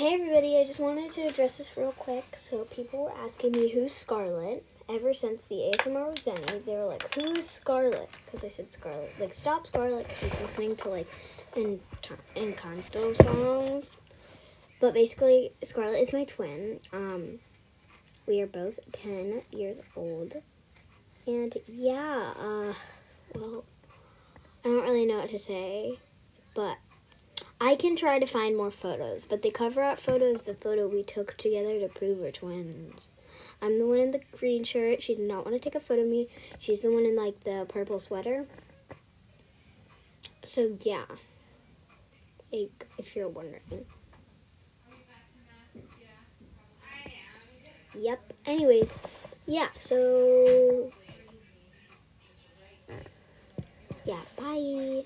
Hey everybody, I just wanted to address this real quick. So people were asking me who's Scarlet. Ever since the ASMR was ending, they were like, "Who's Scarlet?" Because I said Scarlet. Like, stop Scarlet. She's listening to like en- Encanto songs. But basically, Scarlet is my twin. Um, we are both ten years old, and yeah. Uh, well, I don't really know what to say, but I can try to find more photos, but the cover art photo is the photo we took together to prove we're twins. I'm the one in the green shirt. She did not want to take a photo of me. She's the one in like the purple sweater. So yeah, like, if you're wondering. Yep. Anyways, yeah. So yeah. Bye.